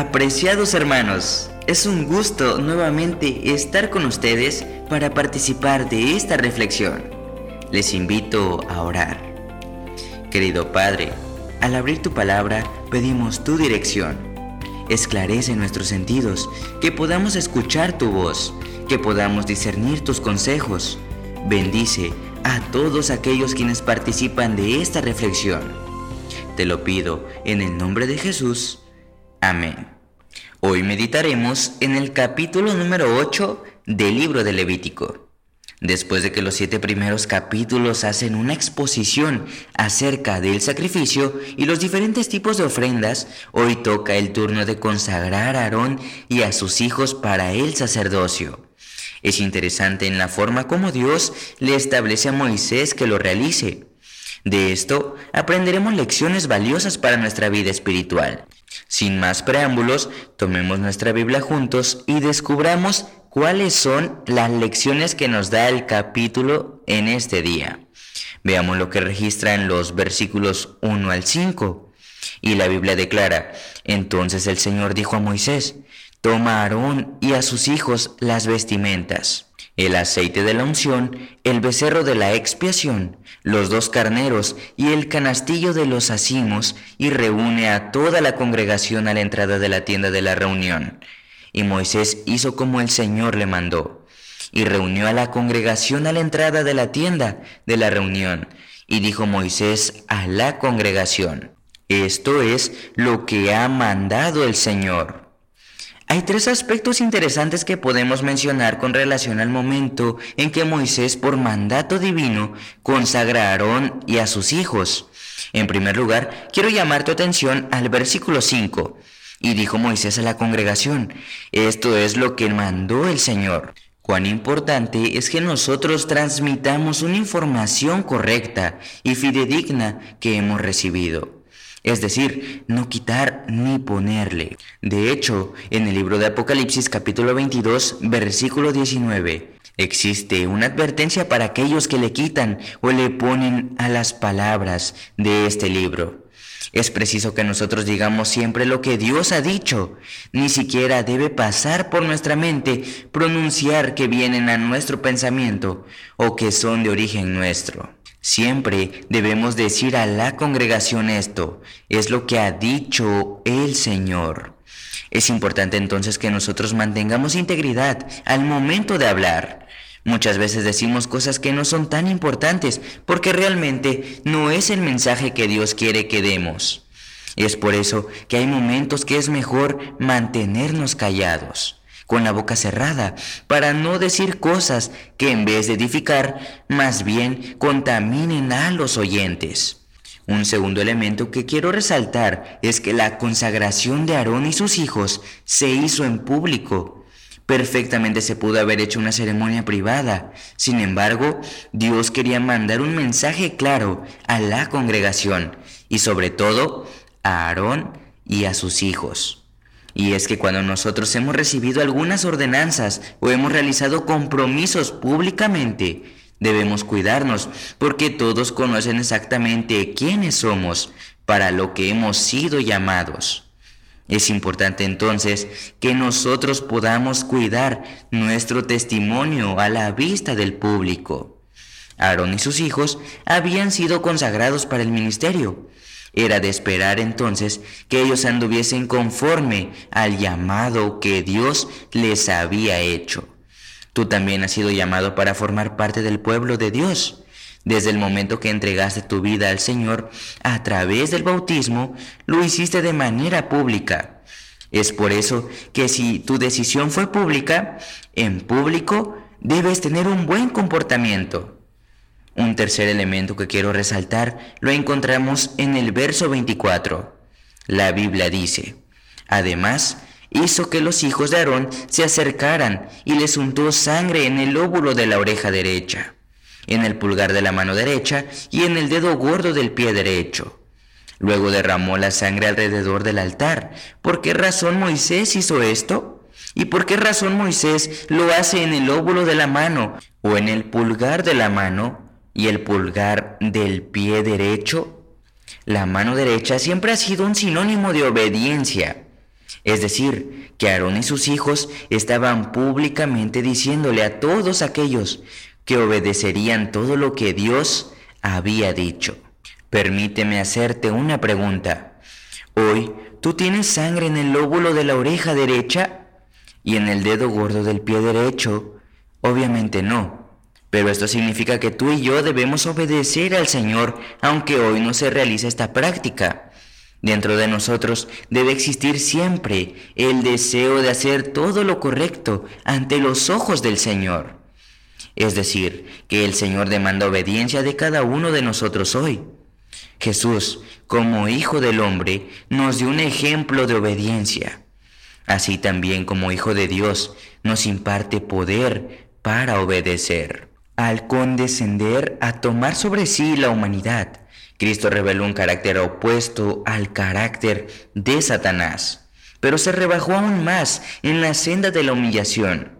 Apreciados hermanos, es un gusto nuevamente estar con ustedes para participar de esta reflexión. Les invito a orar. Querido Padre, al abrir tu palabra pedimos tu dirección. Esclarece nuestros sentidos, que podamos escuchar tu voz, que podamos discernir tus consejos. Bendice a todos aquellos quienes participan de esta reflexión. Te lo pido en el nombre de Jesús. Amén. Hoy meditaremos en el capítulo número 8 del libro de Levítico. Después de que los siete primeros capítulos hacen una exposición acerca del sacrificio y los diferentes tipos de ofrendas, hoy toca el turno de consagrar a Aarón y a sus hijos para el sacerdocio. Es interesante en la forma como Dios le establece a Moisés que lo realice. De esto aprenderemos lecciones valiosas para nuestra vida espiritual. Sin más preámbulos, tomemos nuestra Biblia juntos y descubramos cuáles son las lecciones que nos da el capítulo en este día. Veamos lo que registra en los versículos 1 al 5. Y la Biblia declara, entonces el Señor dijo a Moisés, toma a Aarón y a sus hijos las vestimentas el aceite de la unción, el becerro de la expiación, los dos carneros y el canastillo de los acimos, y reúne a toda la congregación a la entrada de la tienda de la reunión. Y Moisés hizo como el Señor le mandó, y reunió a la congregación a la entrada de la tienda de la reunión. Y dijo Moisés a la congregación, esto es lo que ha mandado el Señor. Hay tres aspectos interesantes que podemos mencionar con relación al momento en que Moisés, por mandato divino, consagra a Aarón y a sus hijos. En primer lugar, quiero llamar tu atención al versículo 5. Y dijo Moisés a la congregación, esto es lo que mandó el Señor. Cuán importante es que nosotros transmitamos una información correcta y fidedigna que hemos recibido es decir, no quitar ni ponerle. De hecho, en el libro de Apocalipsis capítulo 22, versículo 19, existe una advertencia para aquellos que le quitan o le ponen a las palabras de este libro. Es preciso que nosotros digamos siempre lo que Dios ha dicho. Ni siquiera debe pasar por nuestra mente pronunciar que vienen a nuestro pensamiento o que son de origen nuestro. Siempre debemos decir a la congregación esto, es lo que ha dicho el Señor. Es importante entonces que nosotros mantengamos integridad al momento de hablar. Muchas veces decimos cosas que no son tan importantes porque realmente no es el mensaje que Dios quiere que demos. Es por eso que hay momentos que es mejor mantenernos callados con la boca cerrada, para no decir cosas que en vez de edificar, más bien contaminen a los oyentes. Un segundo elemento que quiero resaltar es que la consagración de Aarón y sus hijos se hizo en público. Perfectamente se pudo haber hecho una ceremonia privada. Sin embargo, Dios quería mandar un mensaje claro a la congregación y sobre todo a Aarón y a sus hijos. Y es que cuando nosotros hemos recibido algunas ordenanzas o hemos realizado compromisos públicamente, debemos cuidarnos porque todos conocen exactamente quiénes somos para lo que hemos sido llamados. Es importante entonces que nosotros podamos cuidar nuestro testimonio a la vista del público. Aarón y sus hijos habían sido consagrados para el ministerio, era de esperar entonces que ellos anduviesen conforme al llamado que Dios les había hecho. Tú también has sido llamado para formar parte del pueblo de Dios. Desde el momento que entregaste tu vida al Señor a través del bautismo, lo hiciste de manera pública. Es por eso que si tu decisión fue pública, en público debes tener un buen comportamiento. Un tercer elemento que quiero resaltar lo encontramos en el verso 24. La Biblia dice, además, hizo que los hijos de Aarón se acercaran y les untó sangre en el óvulo de la oreja derecha, en el pulgar de la mano derecha y en el dedo gordo del pie derecho. Luego derramó la sangre alrededor del altar. ¿Por qué razón Moisés hizo esto? ¿Y por qué razón Moisés lo hace en el óvulo de la mano o en el pulgar de la mano y el pulgar del pie derecho. La mano derecha siempre ha sido un sinónimo de obediencia. Es decir, que Aarón y sus hijos estaban públicamente diciéndole a todos aquellos que obedecerían todo lo que Dios había dicho. Permíteme hacerte una pregunta. Hoy, ¿tú tienes sangre en el lóbulo de la oreja derecha y en el dedo gordo del pie derecho? Obviamente no. Pero esto significa que tú y yo debemos obedecer al Señor, aunque hoy no se realice esta práctica. Dentro de nosotros debe existir siempre el deseo de hacer todo lo correcto ante los ojos del Señor. Es decir, que el Señor demanda obediencia de cada uno de nosotros hoy. Jesús, como Hijo del Hombre, nos dio un ejemplo de obediencia. Así también como Hijo de Dios, nos imparte poder para obedecer. Al condescender a tomar sobre sí la humanidad, Cristo reveló un carácter opuesto al carácter de Satanás, pero se rebajó aún más en la senda de la humillación.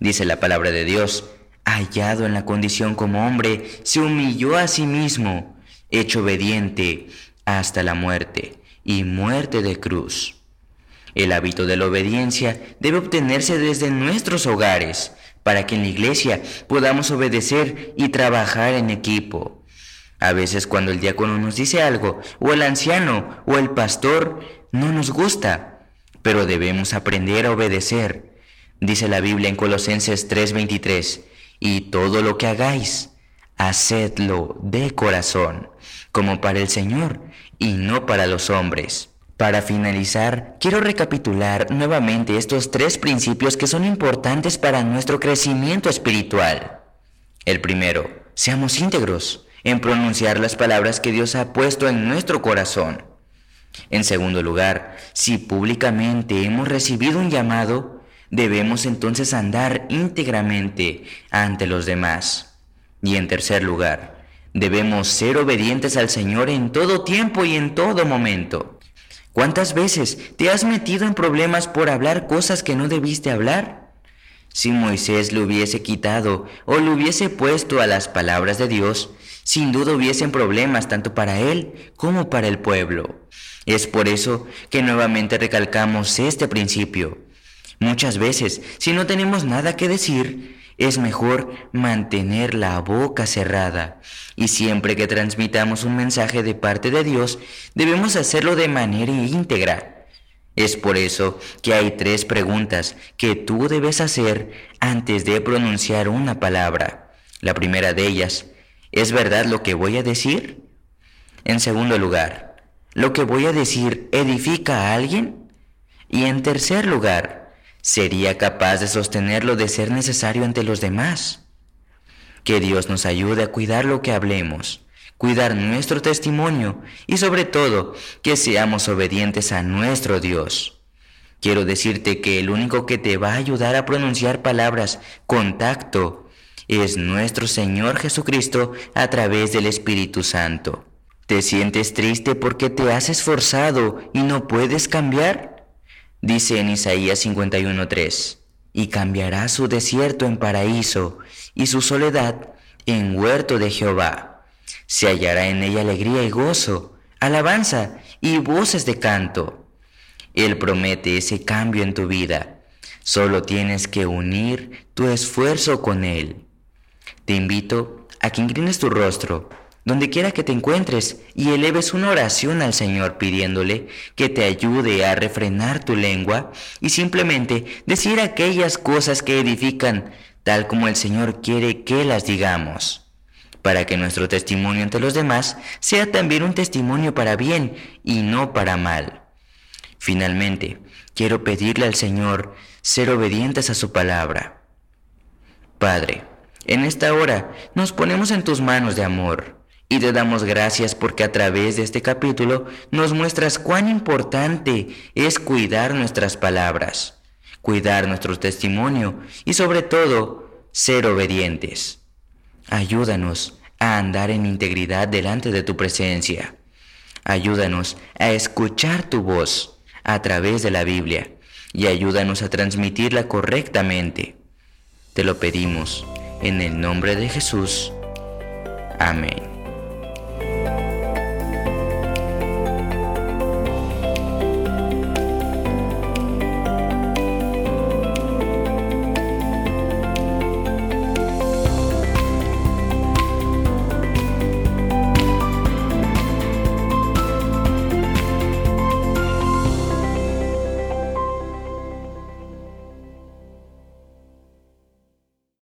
Dice la palabra de Dios, hallado en la condición como hombre, se humilló a sí mismo, hecho obediente hasta la muerte y muerte de cruz. El hábito de la obediencia debe obtenerse desde nuestros hogares, para que en la iglesia podamos obedecer y trabajar en equipo. A veces cuando el diácono nos dice algo, o el anciano, o el pastor, no nos gusta, pero debemos aprender a obedecer. Dice la Biblia en Colosenses 3:23, y todo lo que hagáis, hacedlo de corazón, como para el Señor y no para los hombres. Para finalizar, quiero recapitular nuevamente estos tres principios que son importantes para nuestro crecimiento espiritual. El primero, seamos íntegros en pronunciar las palabras que Dios ha puesto en nuestro corazón. En segundo lugar, si públicamente hemos recibido un llamado, debemos entonces andar íntegramente ante los demás. Y en tercer lugar, debemos ser obedientes al Señor en todo tiempo y en todo momento. ¿Cuántas veces te has metido en problemas por hablar cosas que no debiste hablar? Si Moisés le hubiese quitado o le hubiese puesto a las palabras de Dios, sin duda hubiesen problemas tanto para él como para el pueblo. Es por eso que nuevamente recalcamos este principio. Muchas veces, si no tenemos nada que decir, es mejor mantener la boca cerrada. Y siempre que transmitamos un mensaje de parte de Dios, debemos hacerlo de manera íntegra. Es por eso que hay tres preguntas que tú debes hacer antes de pronunciar una palabra. La primera de ellas, ¿es verdad lo que voy a decir? En segundo lugar, ¿lo que voy a decir edifica a alguien? Y en tercer lugar, sería capaz de sostenerlo de ser necesario ante los demás. Que Dios nos ayude a cuidar lo que hablemos, cuidar nuestro testimonio y sobre todo que seamos obedientes a nuestro Dios. Quiero decirte que el único que te va a ayudar a pronunciar palabras con tacto es nuestro Señor Jesucristo a través del Espíritu Santo. ¿Te sientes triste porque te has esforzado y no puedes cambiar? Dice en Isaías 51:3, y cambiará su desierto en paraíso y su soledad en huerto de Jehová. Se hallará en ella alegría y gozo, alabanza y voces de canto. Él promete ese cambio en tu vida. Solo tienes que unir tu esfuerzo con Él. Te invito a que inclines tu rostro donde quiera que te encuentres, y eleves una oración al Señor pidiéndole que te ayude a refrenar tu lengua y simplemente decir aquellas cosas que edifican, tal como el Señor quiere que las digamos, para que nuestro testimonio ante los demás sea también un testimonio para bien y no para mal. Finalmente, quiero pedirle al Señor ser obedientes a su palabra. Padre, en esta hora nos ponemos en tus manos de amor y te damos gracias porque a través de este capítulo nos muestras cuán importante es cuidar nuestras palabras, cuidar nuestro testimonio y sobre todo ser obedientes. Ayúdanos a andar en integridad delante de tu presencia. Ayúdanos a escuchar tu voz a través de la Biblia y ayúdanos a transmitirla correctamente. Te lo pedimos en el nombre de Jesús. Amén.